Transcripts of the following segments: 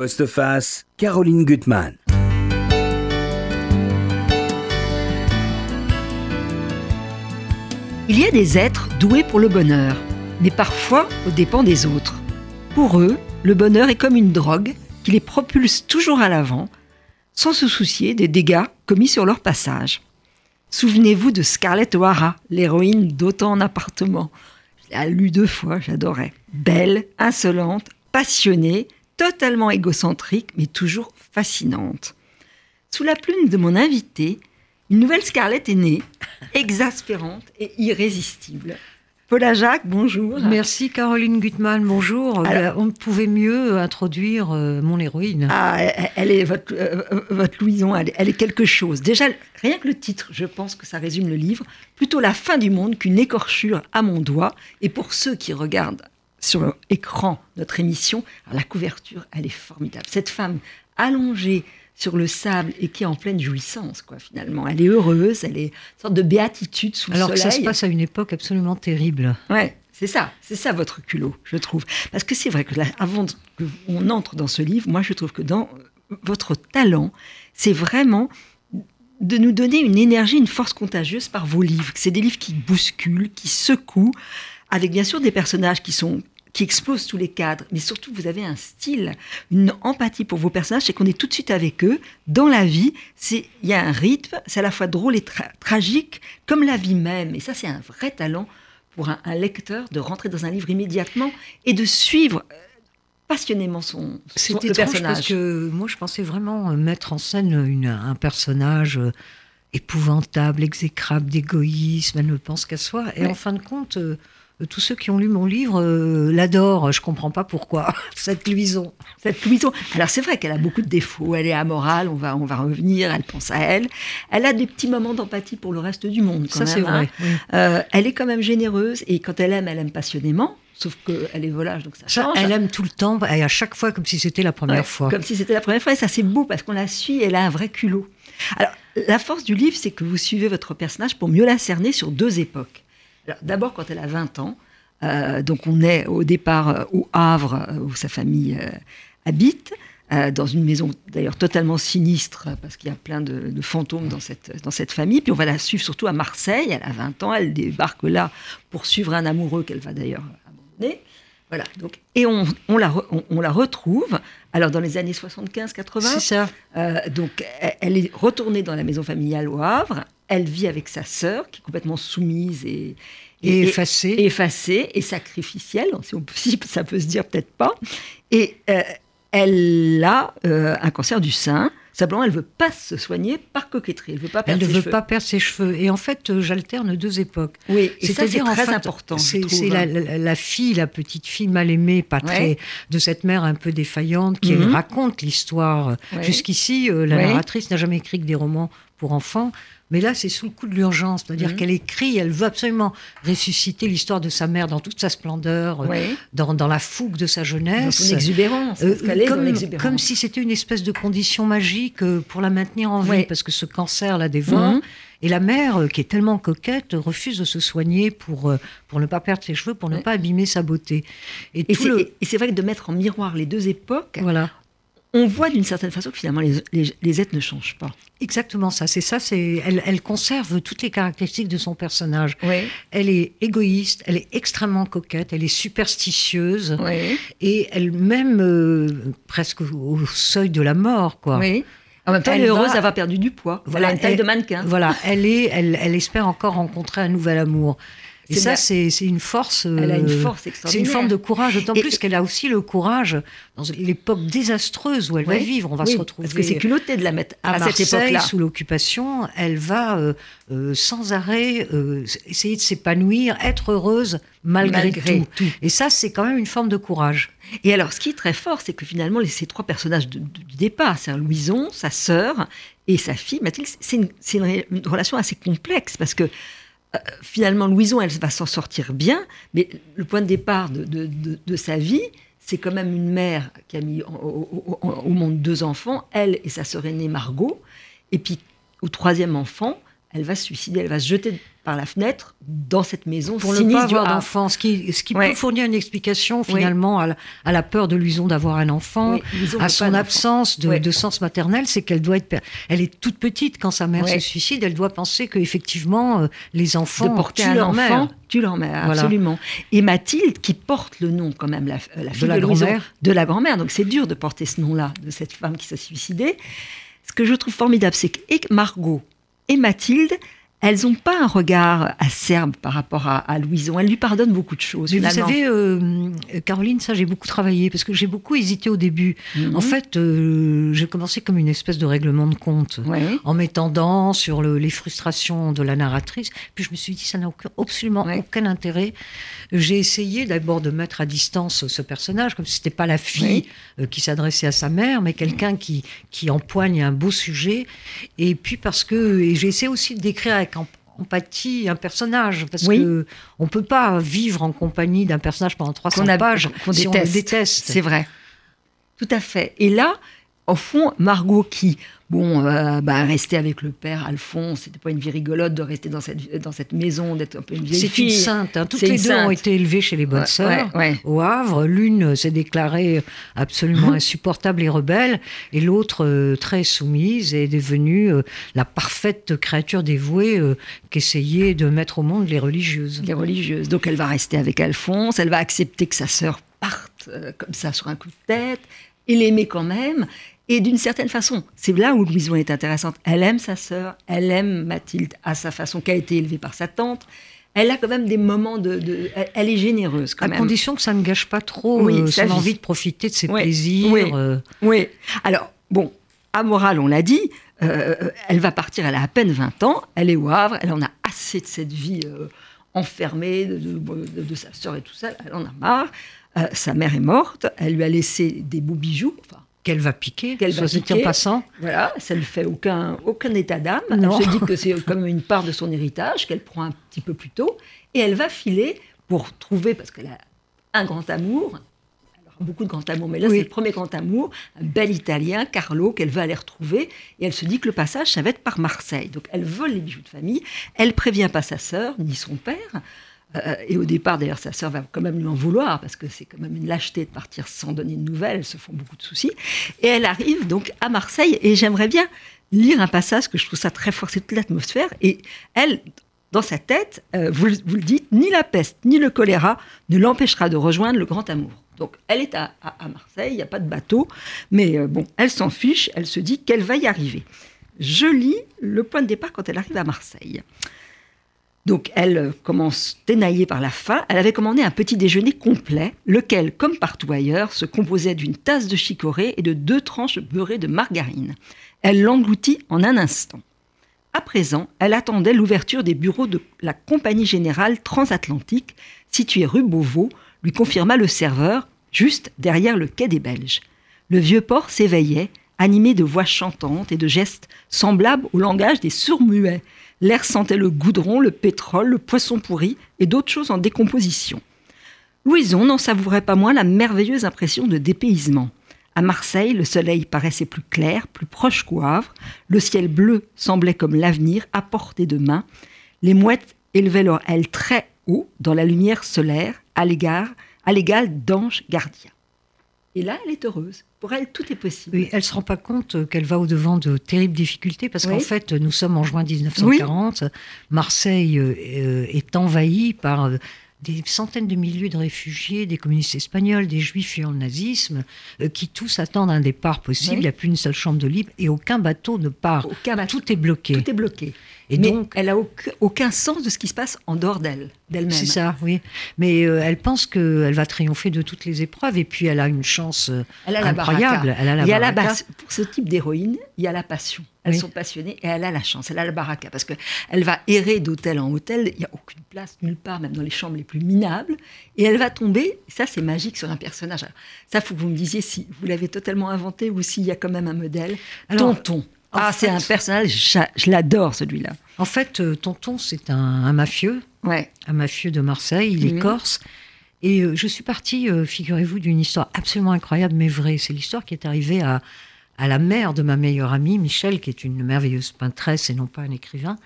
Postface, Caroline Gutmann. Il y a des êtres doués pour le bonheur, mais parfois aux dépens des autres. Pour eux, le bonheur est comme une drogue qui les propulse toujours à l'avant, sans se soucier des dégâts commis sur leur passage. Souvenez-vous de Scarlett O'Hara, l'héroïne d'Autant en appartement. Je l'ai lu deux fois, j'adorais. Belle, insolente, passionnée, totalement égocentrique, mais toujours fascinante. Sous la plume de mon invité, une nouvelle Scarlett est née, exaspérante et irrésistible. Paula Jacques, bonjour. Merci Caroline Gutmann, bonjour. Alors- on ne pouvait mieux introduire euh, mon héroïne. Ah, elle- est votre, euh, votre Louison, elle est quelque chose. Déjà, rien que le titre, je pense que ça résume le livre. Plutôt la fin du monde qu'une écorchure à mon doigt. Et pour ceux qui regardent sur l'écran notre émission, alors la couverture, elle est formidable. Cette femme allongée sur le sable et qui est en pleine jouissance, quoi, finalement. Elle est heureuse, elle est une sorte de béatitude sous Alors le que ça soleil. se passe à une époque absolument terrible. Ouais, c'est ça, c'est ça votre culot, je trouve. Parce que c'est vrai que là, avant de- que on entre dans ce livre, moi je trouve que dans euh, votre talent, c'est vraiment de nous donner une énergie, une force contagieuse par vos livres. C'est des livres qui bousculent, qui secouent, avec bien sûr des personnages qui sont qui explosent tous les cadres, mais surtout vous avez un style, une empathie pour vos personnages, c'est qu'on est tout de suite avec eux dans la vie. C'est il y a un rythme, c'est à la fois drôle et tra- tragique, comme la vie même. Et ça, c'est un vrai talent pour un, un lecteur de rentrer dans un livre immédiatement et de suivre euh, passionnément son, son le personnage. parce que moi je pensais vraiment euh, mettre en scène une- un personnage euh, épouvantable, exécrable, d'égoïsme, elle ne pense qu'à soi. Et Ouais. en fin de compte, tous ceux qui ont lu mon livre euh, l'adorent. Je comprends pas pourquoi. Cette luison. Cette Louison. Alors c'est vrai qu'elle a beaucoup de défauts. Elle est amorale. On va, on va revenir. Elle pense à elle. Elle a des petits moments d'empathie pour le reste du monde. Quand Ça, c'est hein. vrai. oui. Euh, elle est quand même généreuse et quand elle aime, elle aime passionnément. Sauf qu'elle est volage, donc ça, Ça, change. elle aime tout le temps, et à chaque fois comme si c'était la première Ouais, fois. Comme si c'était la première fois. Et ça, c'est beau parce qu'on la suit. Elle a un vrai culot. Alors, la force du livre, c'est que vous suivez votre personnage pour mieux la cerner sur deux époques. D'abord, quand elle a 20 ans. euh, donc, on est au départ euh, au Havre, euh, où sa famille euh, habite. euh, dans une maison d'ailleurs totalement sinistre parce qu'il y a plein de, de fantômes dans cette, dans cette famille. Puis on va la suivre surtout à Marseille. Elle a 20 ans, elle débarque là pour suivre un amoureux qu'elle va d'ailleurs abandonner. Voilà. Donc, et on, on la, re- on, on la retrouve, alors dans les années 75-80. C'est ça. Donc, elle est retournée dans la maison familiale au Havre. Elle vit avec sa sœur, qui est complètement soumise et, Et effacée. et effacée et sacrificielle, si, on peut- si ça peut se dire peut-être pas. Et euh, elle a euh, un cancer du sein. Simplement, elle veut pas se soigner par coquetterie. Elle veut pas Elle perdre ne ses veut cheveux. pas perdre ses cheveux. Et en fait, euh, j'alterne deux époques. Oui, C'est-à-dire, en très fait, important. C'est c'est la, la- la fille, la petite fille mal aimée, pas très, de cette mère un peu défaillante qui Mhm. raconte l'histoire. Ouais. Jusqu'ici, la Ouais. narratrice n'a jamais écrit que des romans pour enfants. Mais là, c'est sous le coup de l'urgence. C'est-à-dire Mhm. qu'elle écrit, elle veut absolument ressusciter l'histoire de sa mère dans toute sa splendeur, euh, dans, dans la fougue de sa Dans jeunesse. son exubérance. Euh, dans comme, comme si c'était une espèce de condition magique euh, pour la maintenir en vie, parce que ce cancer la dévore. Mhm. Et la mère, euh, qui est tellement coquette, refuse de se soigner pour, euh, pour ne pas perdre ses cheveux, pour ne pas abîmer sa beauté. Et, Et tout c'est le- et c'est vrai que de mettre en miroir les deux époques, Voilà, on voit d'une certaine façon que finalement les, les, les êtres ne changent pas. exactement ça. C'est ça. C'est elle, elle conserve toutes les caractéristiques de son personnage. Oui. Elle est égoïste, elle est extrêmement coquette, elle est superstitieuse Oui. et elle même euh, presque au seuil de la mort, quoi. Oui. En même temps, elle, Elle est heureuse va- d'avoir perdu du poids. Voilà, Voilà, une taille elle- de mannequin. Voilà, elle est, elle, elle espère encore rencontrer un nouvel amour. Et C'est ça, c'est c'est une force. Elle a une euh, force C'est extraordinaire. une forme de courage, d'autant plus qu'elle a aussi le courage, dans l'époque désastreuse où elle va vivre, on va Oui, se retrouver Parce que c'est culotté de la mettre à, à, cette Marseille, époque-là. sous l'occupation, elle va euh, euh, sans arrêt euh, essayer de s'épanouir, être heureuse malgré, Malgré tout. tout. Et ça, c'est quand même une forme de courage. Et alors, ce qui est très fort, c'est que finalement, ces trois personnages de- de- du départ, c'est Louison, sa sœur et sa fille, Mathilde, c'est une, c'est une relation assez complexe parce que euh, finalement, Louison, elle va s'en sortir bien, mais le point de départ de, sa vie, c'est quand même une mère qui a mis au- au monde deux enfants, elle et sa sœur aînée Margot, et puis au troisième enfant, elle va se suicider, elle va se jeter par la fenêtre dans cette maison pour ne pas avoir d'enfant, ce qui, ce qui Ouais. peut fournir une explication finalement à, la, à la peur de Louison d'avoir un enfant, Oui, à son absence de, Ouais. de sens maternel, c'est qu'elle doit être, elle est toute petite quand sa mère Ouais. se suicide, elle doit penser que effectivement euh, les enfants de porter tuent un leur enfant, mère. tu leur mère, Voilà. absolument. Et Mathilde, qui porte le nom quand même, la, euh, la fille de, la grand-mère. de la grand-mère, donc c'est dur de porter ce nom-là, de cette femme qui s'est suicidée. Ce que je trouve formidable, c'est que Margot et Mathilde, elles n'ont pas un regard acerbe par rapport à, à Louison. Elles lui pardonnent beaucoup de choses. Mais vous savez, euh, Caroline, ça j'ai beaucoup travaillé parce que j'ai beaucoup hésité au début. Mhm. En fait, euh, j'ai commencé comme une espèce de règlement de compte. Ouais, en m'étendant sur le- les frustrations de la narratrice. Puis je me suis dit, ça n'a aucun- absolument Ouais. aucun intérêt. J'ai essayé d'abord de mettre à distance ce personnage, comme si c'était pas la fille euh, qui s'adressait à sa mère, mais quelqu'un qui, qui empoigne un beau sujet. Et puis parce que j'ai essayé aussi de décrire avec em- empathie un personnage, parce Oui. que on peut pas vivre en compagnie d'un personnage pendant 300 Qu'on a- pages qu'on si on le déteste. C'est vrai. Tout à fait. Et là, au fond, Margot qui, bon, euh, bah, restait avec le père Alphonse, c'était pas une vie rigolote de rester dans cette, dans cette maison, d'être un peu une vieille C'est fille. une sainte. hein. Toutes C'est les deux ont été élevées chez les bonnes Ouais, sœurs. ouais, ouais. au Havre. L'une s'est déclarée absolument insupportable et rebelle, et l'autre euh, très soumise et est devenue euh, la parfaite créature dévouée euh, qu'essayaient de mettre au monde les religieuses. Les religieuses. Donc elle va rester avec Alphonse, elle va accepter que sa sœur parte comme ça sur un coup de tête, et l'aimer quand même. Et d'une certaine façon, c'est là où Louison est intéressante. Elle aime sa sœur, elle aime Mathilde à sa façon, qui a été élevée par sa tante. Elle a quand même des moments de. de- elle, est généreuse quand À même. condition que ça ne gâche pas trop Oui, euh, son vie. envie de profiter de ses plaisirs. oui. euh, Oui. Alors, bon, amoral, on l'a dit, euh, elle va partir, elle a à peine 20 ans, elle est au Havre, elle en a assez de cette vie euh, enfermée, de- de sa sœur et tout ça, elle en a marre. Euh, sa mère est morte, elle lui a laissé des beaux bijoux, enfin, qu'elle va piquer, Qu'elle va dit en piquer. passant? voilà, ça ne fait aucun, aucun état d'âme. Non. Elle se dit que c'est comme une part de son héritage qu'elle prend un petit peu plus tôt. Et elle va filer pour trouver, parce qu'elle a un grand amour, beaucoup de grands amours, mais là Oui. c'est le premier grand amour, un bel Italien, Carlo, qu'elle va aller retrouver. Et elle se dit que le passage, ça va être par Marseille. Donc elle vole les bijoux de famille, elle prévient pas sa sœur, ni son père. Euh, et au départ, d'ailleurs, sa sœur va quand même lui en vouloir, parce que c'est quand même une lâcheté de partir sans donner de nouvelles, elles se font beaucoup de soucis. Et elle arrive donc à Marseille, et j'aimerais bien lire un passage, que je trouve ça très fort, c'est toute l'atmosphère. Et elle, dans sa tête, euh, vous, le- dites, ni la peste, ni le choléra ne l'empêchera de rejoindre le grand amour. Donc elle est à Marseille, il n'y a pas de bateau, mais euh, bon, elle s'en fiche, elle se dit qu'elle va y arriver. Je lis le point de départ quand elle arrive à Marseille. Donc elle euh, commence dénaillée par la faim. Elle avait commandé un petit déjeuner complet, lequel, comme partout ailleurs, se composait d'une tasse de chicorée et de deux tranches beurrées de margarine. Elle l'engloutit en un instant. À présent, elle attendait l'ouverture des bureaux de la Compagnie Générale Transatlantique, située rue Beauvau, lui confirma le serveur, juste derrière le quai des Belges. Le vieux port s'éveillait, animé de voix chantantes et de gestes semblables au langage des sourds-muets. L'air sentait le goudron, le pétrole, le poisson pourri et d'autres choses en décomposition. Louison n'en savourait pas moins la merveilleuse impression de dépaysement. À Marseille, le soleil paraissait plus clair, plus proche qu'au Havre. Le ciel bleu semblait comme l'avenir à portée de main. Les mouettes élevaient leurs ailes très haut dans la lumière solaire, à l'égal d'anges gardiens. Et là, elle est heureuse. Pour elle, tout est possible. Oui, elle ne se rend pas compte euh, qu'elle va au-devant de terribles difficultés parce Oui. qu'en fait, nous sommes en juin 1940. Marseille euh, euh, est envahie par des centaines de milliers de réfugiés, des communistes espagnols, des juifs fuyant le nazisme, euh, qui tous attendent un départ possible. Oui. Il n'y a plus une seule chambre de libre et aucun bateau ne part. Aucun bateau. Tout est bloqué. Tout est bloqué. Et Mais donc, elle a aucun, sens de ce qui se passe en dehors d'elle, d'elle-même. c'est ça, oui. Mais euh, elle pense qu'elle va triompher de toutes les épreuves et puis elle a une chance euh, Elle a la incroyable. Elle a la il y a la baraka. bas- pour ce type d'héroïne, il y a la passion. Elles Oui. sont passionnées et elle a la chance. Elle a la baraka parce que elle va errer d'hôtel en hôtel. Il n'y a aucune place nulle part, même dans les chambres les plus minables. Et elle va tomber. Ça, c'est magique sur un personnage. Alors, ça, faut que vous me disiez si vous l'avez totalement inventé ou s'il y a quand même un modèle. Alors, Tonton. Ah, c'est un personnage. Je l'adore celui-là. En fait, euh, Tonton, c'est un, un mafieux, Ouais. un mafieux de Marseille, il est Mhm. corse. Et euh, je suis partie, euh, figurez-vous, d'une histoire absolument incroyable mais vraie. C'est l'histoire qui est arrivée à, à la mère de ma meilleure amie, Michel, qui est une merveilleuse peintresse et non pas un écrivain.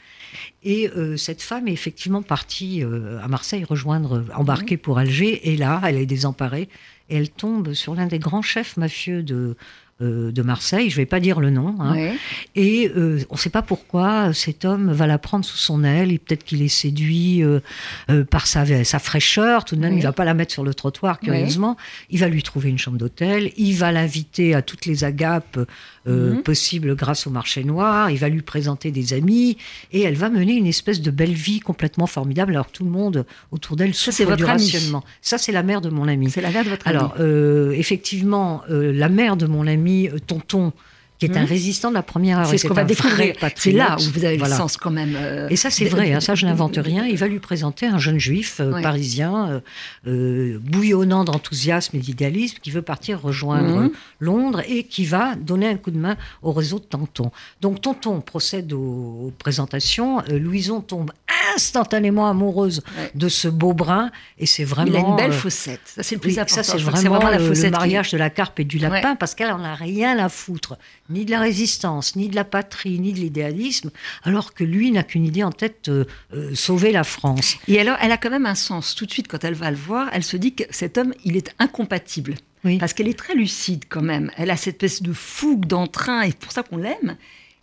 Et euh, cette femme est effectivement partie euh, à Marseille rejoindre, embarquer pour Alger. Et là, elle est désemparée. Et elle tombe sur l'un des grands chefs mafieux de, euh, de Marseille, je ne vais pas dire le nom, hein. Ouais. et euh, on ne sait pas pourquoi cet homme va la prendre sous son aile, et peut-être qu'il est séduit euh, par sa, sa fraîcheur, tout de même il ne va pas la mettre sur le trottoir, curieusement, il va lui trouver une chambre d'hôtel, il va l'inviter à toutes les agapes Mhm. possibles grâce au marché noir, il va lui présenter des amis, et elle va mener une espèce de belle vie complètement formidable, alors tout le monde autour d'elle souffre c'est votre du rationnement. Ça c'est la mère de mon ami. C'est la mère de votre ami. Alors, effectivement, la mère de mon ami euh, Tonton, qui est un Mhm. résistant de la première heure, c'est ce qu'on va découvrir. C'est là où vous avez Voilà. le sens quand même. euh, Et ça, c'est vrai, hein, ça, je n'invente rien. Il va lui présenter un jeune juif euh, parisien, euh, bouillonnant d'enthousiasme et d'idéalisme, qui veut partir rejoindre euh, Londres et qui va donner un coup de main au réseau de Tonton. Donc, Tonton procède aux, aux présentations. Louison tombe instantanément amoureuse Ouais. de ce beau brun, et c'est vraiment. Il a une belle fossette. Ça, c'est le plus oui, important. ça, c'est vraiment, la le- le, fossette qui- mariage de la carpe et du lapin, Ouais. parce qu'elle en a rien à foutre, ni de la résistance, ni de la patrie, ni de l'idéalisme, alors que lui n'a qu'une idée en tête, euh, euh, sauver la France. Et alors, elle a quand même un sens. Tout de suite, quand elle va le voir, elle se dit que cet homme, il est incompatible. Oui. Parce qu'elle est très lucide quand même. Elle a cette espèce de fougue, d'entrain, et c'est pour ça qu'on l'aime.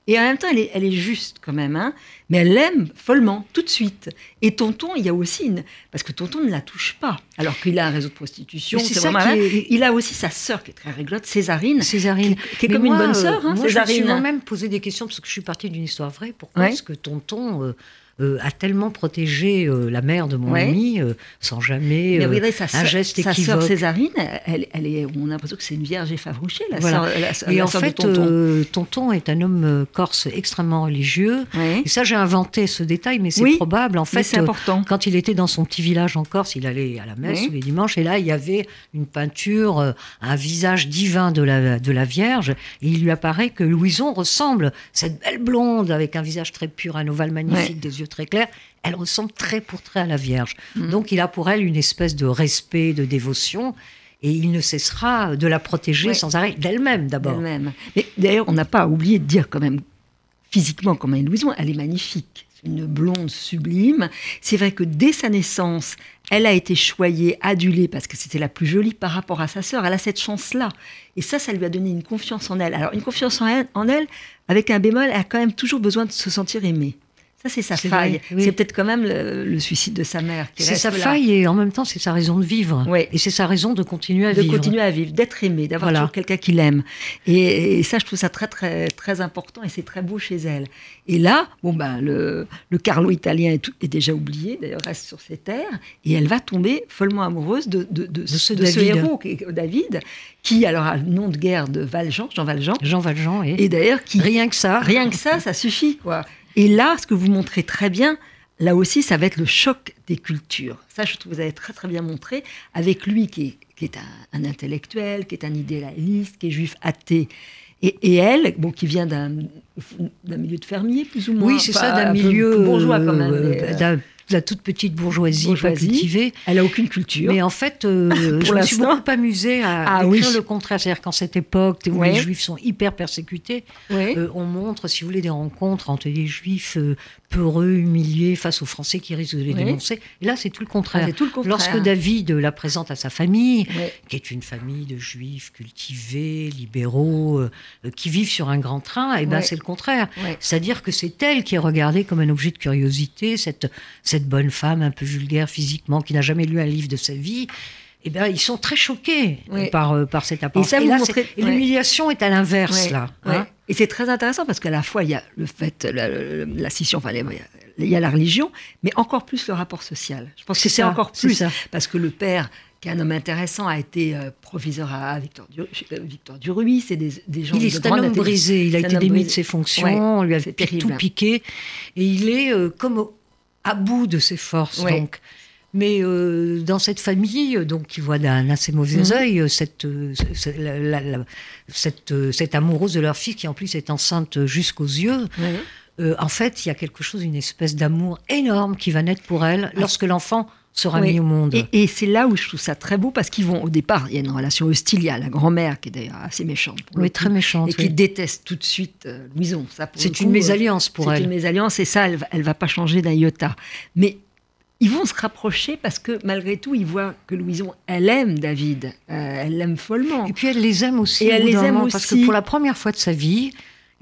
Et en même temps, elle est, elle est juste quand même. Hein mais elle l'aime follement, tout de suite. Et Tonton, il y a aussi une... Parce que Tonton ne la touche pas. Alors qu'il a un réseau de prostitution. C'est vraiment est- Il a aussi sa sœur qui est très rigolote, Césarine. Césarine. Qui, qui est Mais comme moi, une bonne euh, sœur, hein, moi, je me suis Césarine. moi-même posé des questions, parce que je suis partie d'une histoire vraie. Pourquoi Ouais. est-ce que Tonton euh, euh, a tellement protégé euh, la mère de mon Ouais. ami, euh, sans jamais Mais regardez, sa un sœur, geste sa sœur Césarine, elle, elle est, on a l'impression que c'est une vierge effarouchée, la Voilà. la, Et la en fait, Tonton. Tonton est un homme corse extrêmement religieux. Ouais. Et ça, j'ai inventé ce détail, mais c'est Oui, probable. En fait, c'est important. quand il était dans son petit village en Corse, il allait à la messe tous les dimanches, et là, il y avait une peinture, un visage divin de la, de la Vierge, et il lui apparaît que Louison ressemble, cette belle blonde avec un visage très pur, un ovale magnifique, des yeux très clairs, elle ressemble très pour très à la Vierge. Mm. Donc, il a pour elle une espèce de respect, de dévotion, et il ne cessera de la protéger Ouais. sans arrêt, d'elle-même d'abord. d'elle-même. Mais d'ailleurs, on n'a pas oublié de dire quand même physiquement comment est Louison, elle est magnifique. C'est une blonde sublime. C'est vrai que dès sa naissance, elle a été choyée, adulée parce que c'était la plus jolie par rapport à sa sœur. Elle a cette chance-là. Et ça, ça lui a donné une confiance en elle. Alors, une confiance en elle, en elle avec un bémol, elle a quand même toujours besoin de se sentir aimée. Ça, c'est sa faille. oui. C'est peut-être quand même le, le suicide de sa mère. C'est sa là. faille et en même temps c'est sa raison de vivre. Ouais. Et c'est sa raison de continuer à de vivre. continuer à vivre, d'être aimé, d'avoir Voilà. toujours quelqu'un qui l'aime. Et, et ça, je trouve ça très très très important et c'est très beau chez elle. Et là, bon ben le, le Carlo italien est, tout- est déjà oublié, d'ailleurs reste sur ses terres, et elle va tomber follement amoureuse de, de, de, ce de héros, est David, qui alors a le nom de guerre de Valjean, Jean Valjean, Jean Valjean et, et d'ailleurs qui rien que ça. Rien que ça, ça suffit, quoi. Et là, ce que vous montrez très bien, là aussi, ça va être le choc des cultures. Ça, je trouve que vous avez très, très bien montré, avec lui qui est, qui est un, un intellectuel, qui est un idéaliste, qui est juif athée. Et, et elle, bon, qui vient d'un milieu de fermier, plus ou moins. Oui, c'est ça, d'un un peu milieu bourgeois, quand même. euh, la toute petite bourgeoisie, cultivée. elle a aucune culture. Mais en fait, euh, je me suis beaucoup amusée à Ah décrire oui. le contraire. C'est-à-dire qu'en cette époque où Ouais. les juifs sont hyper persécutés, euh, on montre, si vous voulez, des rencontres entre des juifs euh, peureux, humiliés face aux Français qui risquent de les Oui. dénoncer. Et là, c'est tout le Ah, tout le contraire. Lorsque David la présente à sa famille, qui est une famille de juifs cultivés, libéraux, euh, qui vivent sur un grand train, et ben Ouais. c'est le contraire. C'est-à-dire que c'est elle qui est regardée comme un objet de curiosité, cette, cette bonne femme un peu vulgaire physiquement, qui n'a jamais lu un livre de sa vie. Eh ben, ils sont très choqués par, euh, par cette apparence. montrez- c'est- et l'humiliation est à l'inverse, Ouais, là. ouais. hein. Et c'est très intéressant parce qu'à la fois, il y a le fait, la, la, la scission, enfin, il y a la religion, mais encore plus le rapport social. Je pense que C'est encore plus. ça. Parce que le père, qui est un homme intéressant, a été euh, proviseur à Victor, du, euh, Victor Duruy. C'est des, des gens Il de est un homme intelligence. brisé, il a un été démis de ses fonctions, Ouais, on lui a tout piqué, et il est euh, comme au- à bout de ses forces. Ouais. Donc. Mais euh, dans cette famille, euh, donc qui voit d'un assez mauvais Mhm. œil euh, cette, la- la- cette, cette amoureuse de leur fille qui en plus est enceinte jusqu'aux yeux, euh, en fait, il y a quelque chose, une espèce d'amour énorme qui va naître pour elle lorsque l'enfant sera Oui. mis au monde. Et, et c'est là où je trouve ça très beau parce qu'ils vont au départ, il y a une relation hostile. Il y a la grand-mère qui est d'ailleurs assez méchante. oui, coup, très méchante. Et qui déteste tout de suite euh, Louison. C'est une mésalliance pour C'est elle. une mésalliance et ça, elle, va- elle va pas changer d'un iota. Mais ils vont se rapprocher parce que malgré tout, ils voient que Louison, elle aime David. Euh, elle l'aime follement. Et puis elle les aime aussi. Et elle les aime moment, Parce que aussi. pour la première fois de sa vie,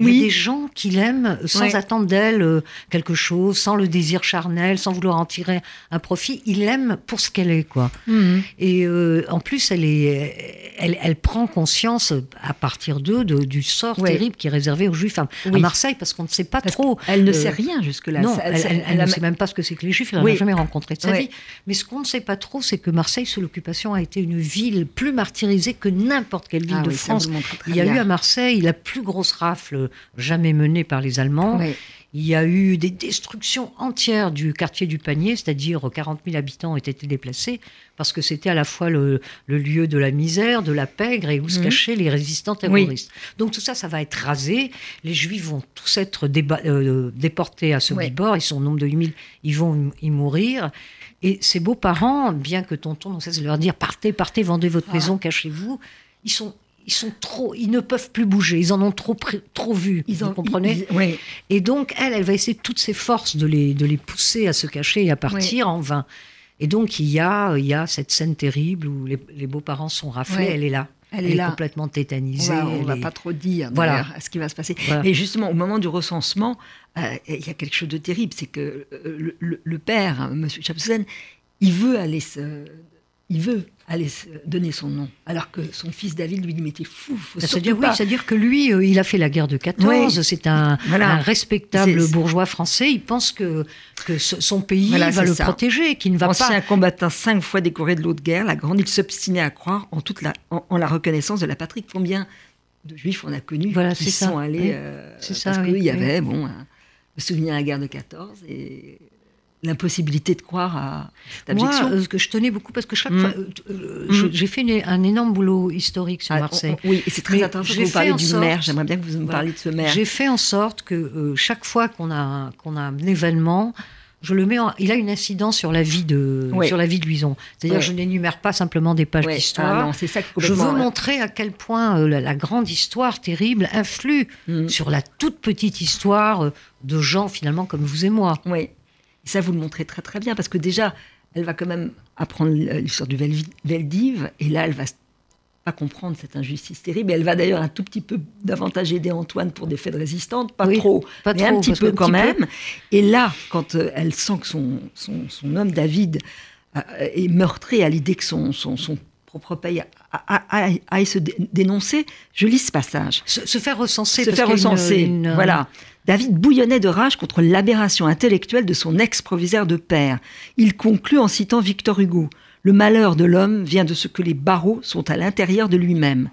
Oui. a des gens qui l'aiment sans Ouais. attendre d'elle euh, quelque chose, sans le désir charnel, sans vouloir en tirer un profit. Il l'aime pour ce qu'elle est, quoi. Mhm. Et euh, en plus, elle, est, elle, elle prend conscience euh, à partir d'eux de, du sort Ouais. terrible qui est réservé aux Juifs à, à. Marseille, parce qu'on ne sait pas Parce trop. Elle ne euh, sait rien jusque-là. Non, Ça- elle, ne sait même pas ce que c'est que les Juifs, elle n'en Oui. a jamais rencontré de sa vie. Mais ce qu'on ne sait pas trop, c'est que Marseille, sous l'occupation, a été une ville plus martyrisée que n'importe quelle ville Ah de France. Il y a eu à Marseille la plus grosse rafle jamais menée par les Allemands. Oui. Il y a eu des destructions entières du quartier du Panier, c'est-à-dire 40 000 habitants ont été déplacés parce que c'était à la fois le, le lieu de la misère, de la pègre et où se Mhm. cachaient les résistants terroristes. Donc tout ça, ça va être rasé. Les Juifs vont tous être euh, déportés à Sobibor. Ils sont au nombre de 8000, ils vont y mourir. Et ces beaux-parents, bien que tonton ne cesse de leur dire partez, partez, vendez votre Ah. maison, cachez-vous, ils sont, ils sont trop, ils ne peuvent plus bouger. Ils en ont trop, trop vu. Ils vous ont- comprenez ils- oui. et donc, elle, elle va essayer de toutes ses forces de les, de les pousser à se cacher et à partir en vain. Et donc, il y a, il y a cette scène terrible où les, les beaux-parents sont raflés. Ouais. Elle est là. Elle Elle, est là. complètement tétanisée. on elle va est- pas trop dire Voilà. ce qui va se passer. Voilà. Et justement, au moment du recensement, euh, il y a quelque chose de terrible, c'est que euh, le, le- le père, hein, Monsieur Chapsen, il veut aller se, il veut se donner son nom, alors que son fils David lui dit mais t'es fou, faut C'est-à-dire, oui, pas. c'est-à-dire que lui, euh, il a fait la guerre de 14, Oui. c'est un, Voilà. un respectable bourgeois français. Il pense que, que ce- son pays Voilà, va le ça. protéger, qu'il ne va Ancien pas. combattant cinq fois décoré de l'autre guerre, la grande, il s'obstinait à croire en toute la, en, en la reconnaissance de la patrie. Combien de juifs on a connus Voilà, qui c'est ça. sont allés Oui. euh, C'est ça, parce oui, qu'il y avait bon un- le souvenir de la guerre de 14 et l'impossibilité de croire à cette Moi, abjection. euh, ce que je tenais beaucoup, parce que chaque Mm. fois, euh, euh, Mm. j'ai fait une- un énorme boulot historique sur Ah, Marseille. on- on- oui, et c'est très intéressant que j'ai vous parliez du sorte- maire. J'aimerais bien que vous me Voilà. parliez de ce maire. J'ai fait en sorte que euh, chaque fois qu'on a, un- qu'on a un événement, je le mets en- il a une incidence sur la vie de, sur la vie de Luison. C'est-à-dire que je n'énumère pas simplement des pages Ouais. d'histoire. Ah non, c'est je veux montrer à quel point euh, la, la grande histoire terrible influe Mm. sur la toute petite histoire de gens finalement comme vous et moi. Oui. Et ça, vous le montrez très très bien parce que déjà, elle va quand même apprendre l'histoire du Vel- Veldiv et là, elle va pas comprendre cette injustice terrible. Et elle va d'ailleurs un tout petit peu davantage aider Antoine pour des faits de résistante, pas Oui, trop, pas mais trop, un petit peu quand petit même. Et là, quand euh, elle sent que son, son, son homme David euh, est meurtri à l'idée que son, son, son propre pays aille se dé- dénoncer, je lis ce passage Se, se faire recenser. se parce faire une- recenser. une, euh, Voilà. David bouillonnait de rage contre l'aberration intellectuelle de son ex-proviseur de père. Il conclut en citant Victor Hugo Le malheur de l'homme vient de ce que les barreaux sont à l'intérieur de lui-même.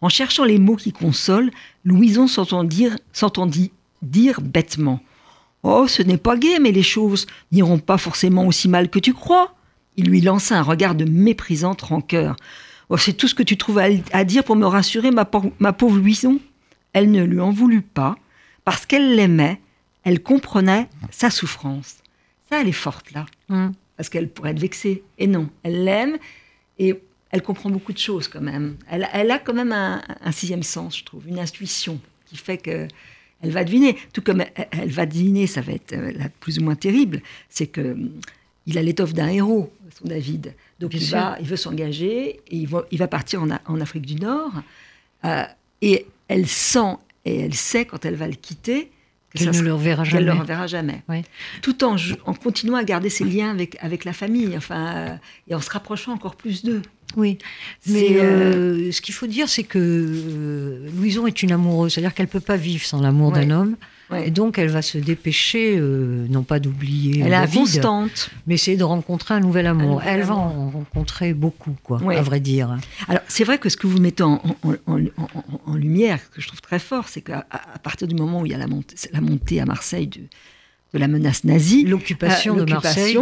En cherchant les mots qui consolent, Louison s'entendit dire, bêtement Oh, ce n'est pas gai, mais les choses n'iront pas forcément aussi mal que tu crois. Il lui lança un regard de méprisante rancœur. Oh, c'est tout ce que tu trouves à, dire pour me rassurer, ma pauvre Louison? Elle ne lui en voulut pas, parce qu'elle l'aimait, elle comprenait sa souffrance. Ça, elle est forte là, hum. parce qu'elle pourrait être vexée. Et non, elle l'aime et elle comprend beaucoup de choses quand même. Elle, elle a quand même un, un sixième sens, je trouve, une intuition qui fait que elle va deviner. Tout comme elle, elle va deviner, ça va être euh, la plus ou moins terrible, c'est que hum, il a l'étoffe d'un héros, son David. Donc Bien il, sûr. va, il veut s'engager et il va, il va partir en Afrique du Nord. Euh, et elle sent et elle sait quand elle va le quitter que Qu'elle ne le reverra jamais. le reverra jamais. Tout en, continuant à garder ses liens avec, avec la famille, enfin, euh, et en se rapprochant encore plus d'eux. Oui, mais euh, euh, ce qu'il faut dire, c'est que euh, Louison est une amoureuse, c'est-à-dire qu'elle peut pas vivre sans l'amour Ouais. d'un homme, Ouais. et donc elle va se dépêcher, euh, non pas d'oublier Elle est David, inconstante. mais essayer de rencontrer un nouvel amour. nouvel elle va en rencontrer beaucoup, quoi, Ouais. à vrai dire. Alors, c'est vrai que ce que vous mettez en, en- en- lumière, que je trouve très fort, c'est qu'à à- partir du moment où il y a la montée, c'est la montée à Marseille du- de la menace nazie, L'occupation euh, de Marseille.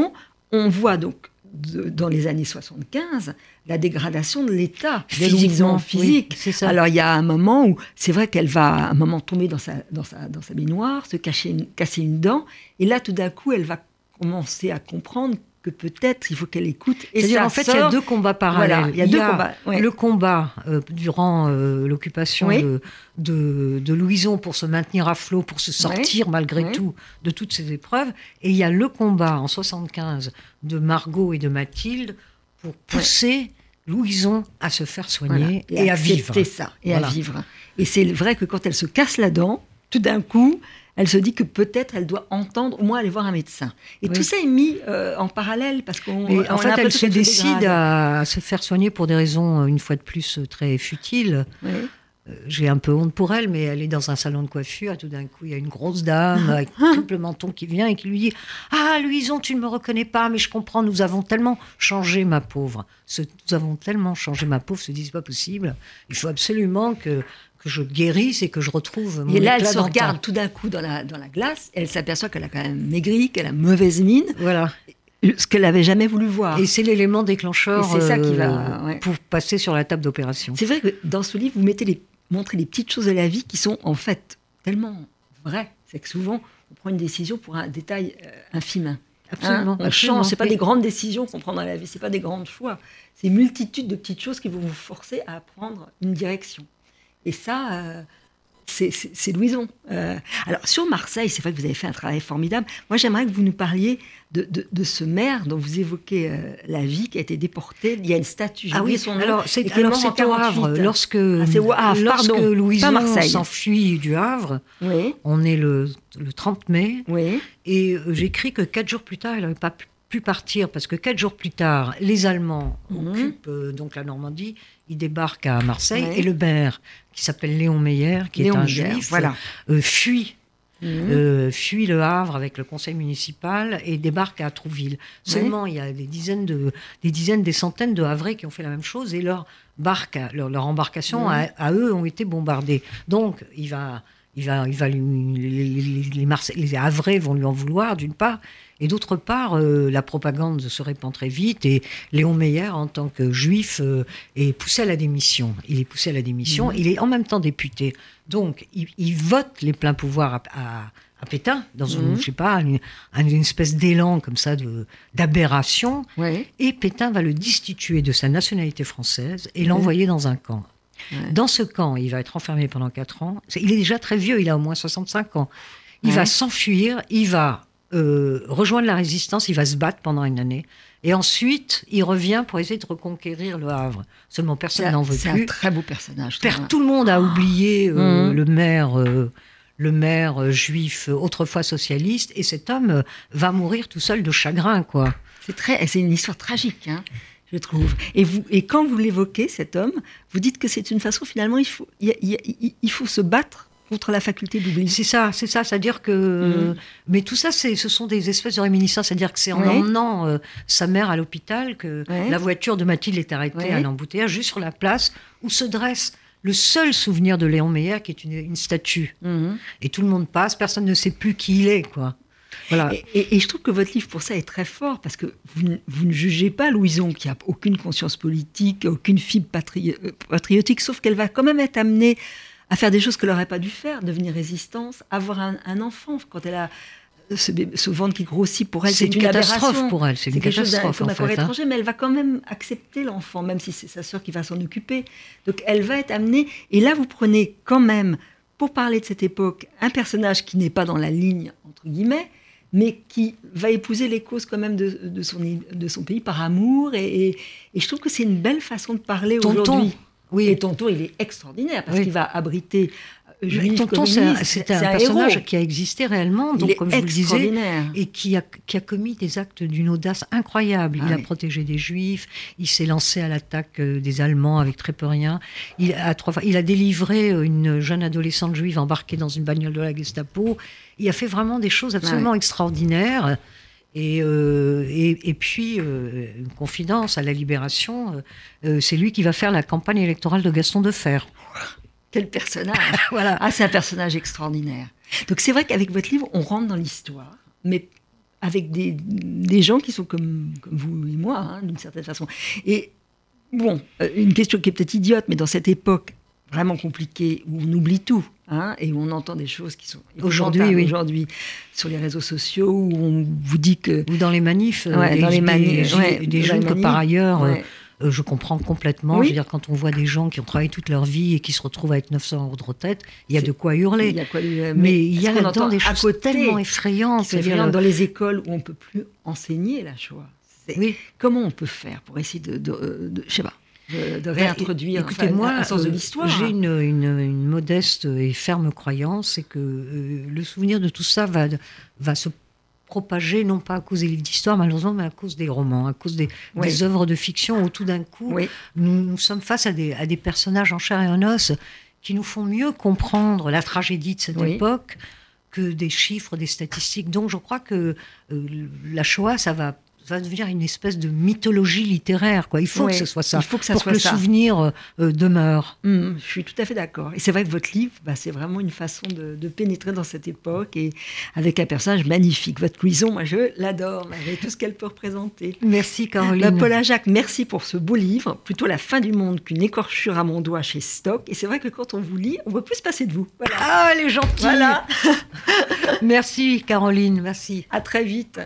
on voit donc de- dans les années 75 la dégradation de l'état Physiquement, oui, physique. c'est ça. Alors il y a un moment où c'est vrai qu'elle va à un moment tomber dans sa, dans sa, dans sa baignoire, se cacher une- casser une dent, et là tout d'un coup elle va commencer à comprendre que peut-être il faut qu'elle écoute. Et C'est-à-dire en fait, il y a deux combats parallèles. il y a, deux combats. Le combat euh, durant euh, l'occupation de, de, Louison pour se maintenir à flot, pour se sortir malgré tout de toutes ces épreuves. Et il y a le combat en 75 de Margot et de Mathilde pour pousser Louison à se faire soigner et, à vivre. ça, et à vivre. Et c'est vrai que quand elle se casse la dent, tout d'un coup, elle se dit que peut-être elle doit entendre, au moins aller voir un médecin. Et tout ça est mis euh, en parallèle parce qu'on. En fait, elle se décide à se faire soigner pour des raisons, euh, une fois de plus, euh, très futiles. J'ai un peu honte pour elle, mais elle est dans un salon de coiffure. Et tout d'un coup, il y a une grosse dame avec tout le menton qui vient et qui lui dit Ah, Louison, tu ne me reconnais pas, mais je comprends, nous avons tellement changé, ma pauvre. nous avons tellement changé, ma pauvre, se dit pas possible. Il faut absolument que que je guérisse et que je retrouve mon Et là, elle se regarde tout d'un coup dans la, dans la glace, elle s'aperçoit qu'elle a quand même maigri, qu'elle a mauvaise mine. Voilà. Ce qu'elle n'avait jamais voulu voir. Et c'est l'élément déclencheur c'est ça qui va, euh, pour passer sur la table d'opération. C'est vrai que dans ce livre, vous mettez les, montrez les petites choses de la vie qui sont en fait tellement vraies. C'est que souvent, on prend une décision pour un détail euh, infime. Absolument. Hein on change. C'est pas des grandes décisions qu'on prend dans la vie. C'est pas des grands choix. C'est une multitude de petites choses qui vont vous forcer à prendre une direction. Et ça, euh, c'est Louison. Euh, alors, sur Marseille, c'est vrai que vous avez fait un travail formidable. Moi, j'aimerais que vous nous parliez de, de, ce maire dont vous évoquez euh, la vie, qui a été déporté. Il y a une statue. Ah oui, son nom, alors c'est au Havre. Lorsque, ah, lorsque Louison s'enfuit du Havre, oui. on est le, le 30 mai, oui. et j'écris que quatre jours plus tard, elle n'avait pas pu partir parce que quatre jours plus tard, les Allemands mhm. occupent euh, donc la Normandie, ils débarquent à Marseille et le maire, qui s'appelle Léon Meyer, qui est un juif, voilà. Euh, fuit. Mhm. Euh, fuit le Havre avec le conseil municipal et débarque à Trouville. Seulement, il y a des dizaines, de, des dizaines, des centaines de Havrais qui ont fait la même chose et leur barque, leur, leur embarcation mhm. à, eux ont été bombardées. Donc, il va, il va, il va les, les, les Havrais vont lui en vouloir d'une part, et d'autre part, euh, la propagande se répand très vite et Léon Meyer, en tant que juif, euh, est poussé à la démission. Il est poussé à la démission. Mhm. Il est en même temps député. Donc, il, vote les pleins pouvoirs à, Pétain, dans une, je sais pas, une, espèce d'élan comme ça d'aberration. Et Pétain va le destituer de sa nationalité française et l'envoyer dans un camp. Dans ce camp, il va être enfermé pendant 4 ans. il est déjà très vieux, il a au moins 65 ans. Il va s'enfuir, il va euh, rejoindre la résistance, il va se battre pendant une année. Et ensuite, il revient pour essayer de reconquérir le Havre. Seulement, personne n'en veut plus. C'est un très beau personnage. tout le monde a oublié euh, mmh. le maire, euh, le maire juif autrefois socialiste, et cet homme va mourir tout seul de chagrin, quoi. C'est très, c'est une histoire tragique, hein, je trouve. Et vous, et quand vous l'évoquez, cet homme, vous dites que c'est une façon finalement, il faut, il faut se battre contre la faculté d'oublier. C'est ça, c'est ça, c'est-à-dire que. Mm. Mais tout ça, ce sont des espèces de réminiscences, c'est-à-dire que c'est en emmenant euh, sa mère à l'hôpital que la voiture de Mathilde est arrêtée à l'embouteillage, juste sur la place où se dresse le seul souvenir de Léon Meyer, qui est une, statue. Mm-hmm. Et tout le monde passe, personne ne sait plus qui il est, quoi. Voilà. Et, je trouve que votre livre, pour ça, est très fort, parce que vous, vous ne jugez pas Louison, qui a aucune conscience politique, aucune fibre euh, patriotique, sauf qu'elle va quand même être amenée à faire des choses qu'elle n'aurait pas dû faire, devenir résistance, avoir un, enfant quand elle a ce, ventre qui grossit pour elle, c'est une, catastrophe pour elle. C'est une catastrophe chose en fait, hein. mais elle va quand même accepter l'enfant, même si c'est sa sœur qui va s'en occuper. Donc elle va être amenée. Et là, vous prenez quand même, pour parler de cette époque, un personnage qui n'est pas dans la ligne entre guillemets, mais qui va épouser les causes quand même de, son, de son pays par amour. Et, et, je trouve que c'est une belle façon de parler aujourd'hui. Oui. Et Tonton, il est extraordinaire parce qu'il va abriter Tonton, c'est un, personnage qui a existé réellement, donc, comme je vous le disais, et qui a, qui a commis des actes d'une audace incroyable. il ah a protégé des juifs, il s'est lancé à l'attaque euh, des Allemands avec très peu rien. Il a, trois il a délivré euh, une jeune adolescente juive embarquée dans une bagnole de la Gestapo. Il a fait vraiment des choses absolument extraordinaires. Et, euh, et, et, puis, euh, une confidence à la Libération, euh, c'est lui qui va faire la campagne électorale de Gaston Defer. Quel personnage voilà. Ah, c'est un personnage extraordinaire. Donc c'est vrai qu'avec votre livre, on rentre dans l'histoire, mais avec des, des, gens qui sont comme, comme vous et moi, hein, d'une certaine façon. Et bon, une question qui est peut-être idiote, mais dans cette époque, vraiment compliquées, où on oublie tout, hein, et où on entend des choses qui sont Aujourd'hui, oui. aujourd'hui sur les réseaux sociaux, où on vous dit que Ou dans les manifs, euh, Ouais, des, dans les manifs, des- ouais, des jeunes que par ailleurs, euh, ouais. euh, je comprends complètement. Oui. Je veux dire, quand on voit des gens qui ont travaillé toute leur vie et qui se retrouvent avec 900 euros de retraite, il y a de quoi hurler. il y a quoi lui- mais il y a là-dedans des choses côté tellement effrayantes. C'est-à-dire, euh, dans les écoles où on peut plus enseigner la Shoah. Oui. Comment on peut faire pour essayer de, de, de- je sais pas, de, de Ben, réintroduire Écoutez, enfin, moi, un sens de euh, l'histoire J'ai une, une- une modeste et ferme croyance, c'est que euh, le souvenir de tout ça va, va se propager, non pas à cause des livres d'histoire, malheureusement, mais à cause des romans, à cause des, Oui. des œuvres de fiction, où tout d'un coup, Oui. nous, nous sommes face à des, à des personnages en chair et en os qui nous font mieux comprendre la tragédie de cette Oui. époque que des chiffres, des statistiques. Donc je crois que euh, la Shoah, ça va, va devenir une espèce de mythologie littéraire. Quoi. Il faut que ce soit ça, il faut que ça pour soit que ça. le souvenir euh, euh, demeure. Hum, je suis tout à fait d'accord. Et c'est vrai que votre livre, bah, c'est vraiment une façon de, de pénétrer dans cette époque et avec un personnage magnifique. Votre Louison, moi, je l'adore, malgré tout ce qu'elle peut représenter. Merci Caroline. Bah, Paula Jacques, merci pour ce beau livre, plutôt la fin du monde qu'une écorchure à mon doigt chez Stock. Et c'est vrai que quand on vous lit, on ne peut plus se passer de vous. Voilà. Ah, elle est gentille. Voilà. Merci Caroline, merci. À très vite.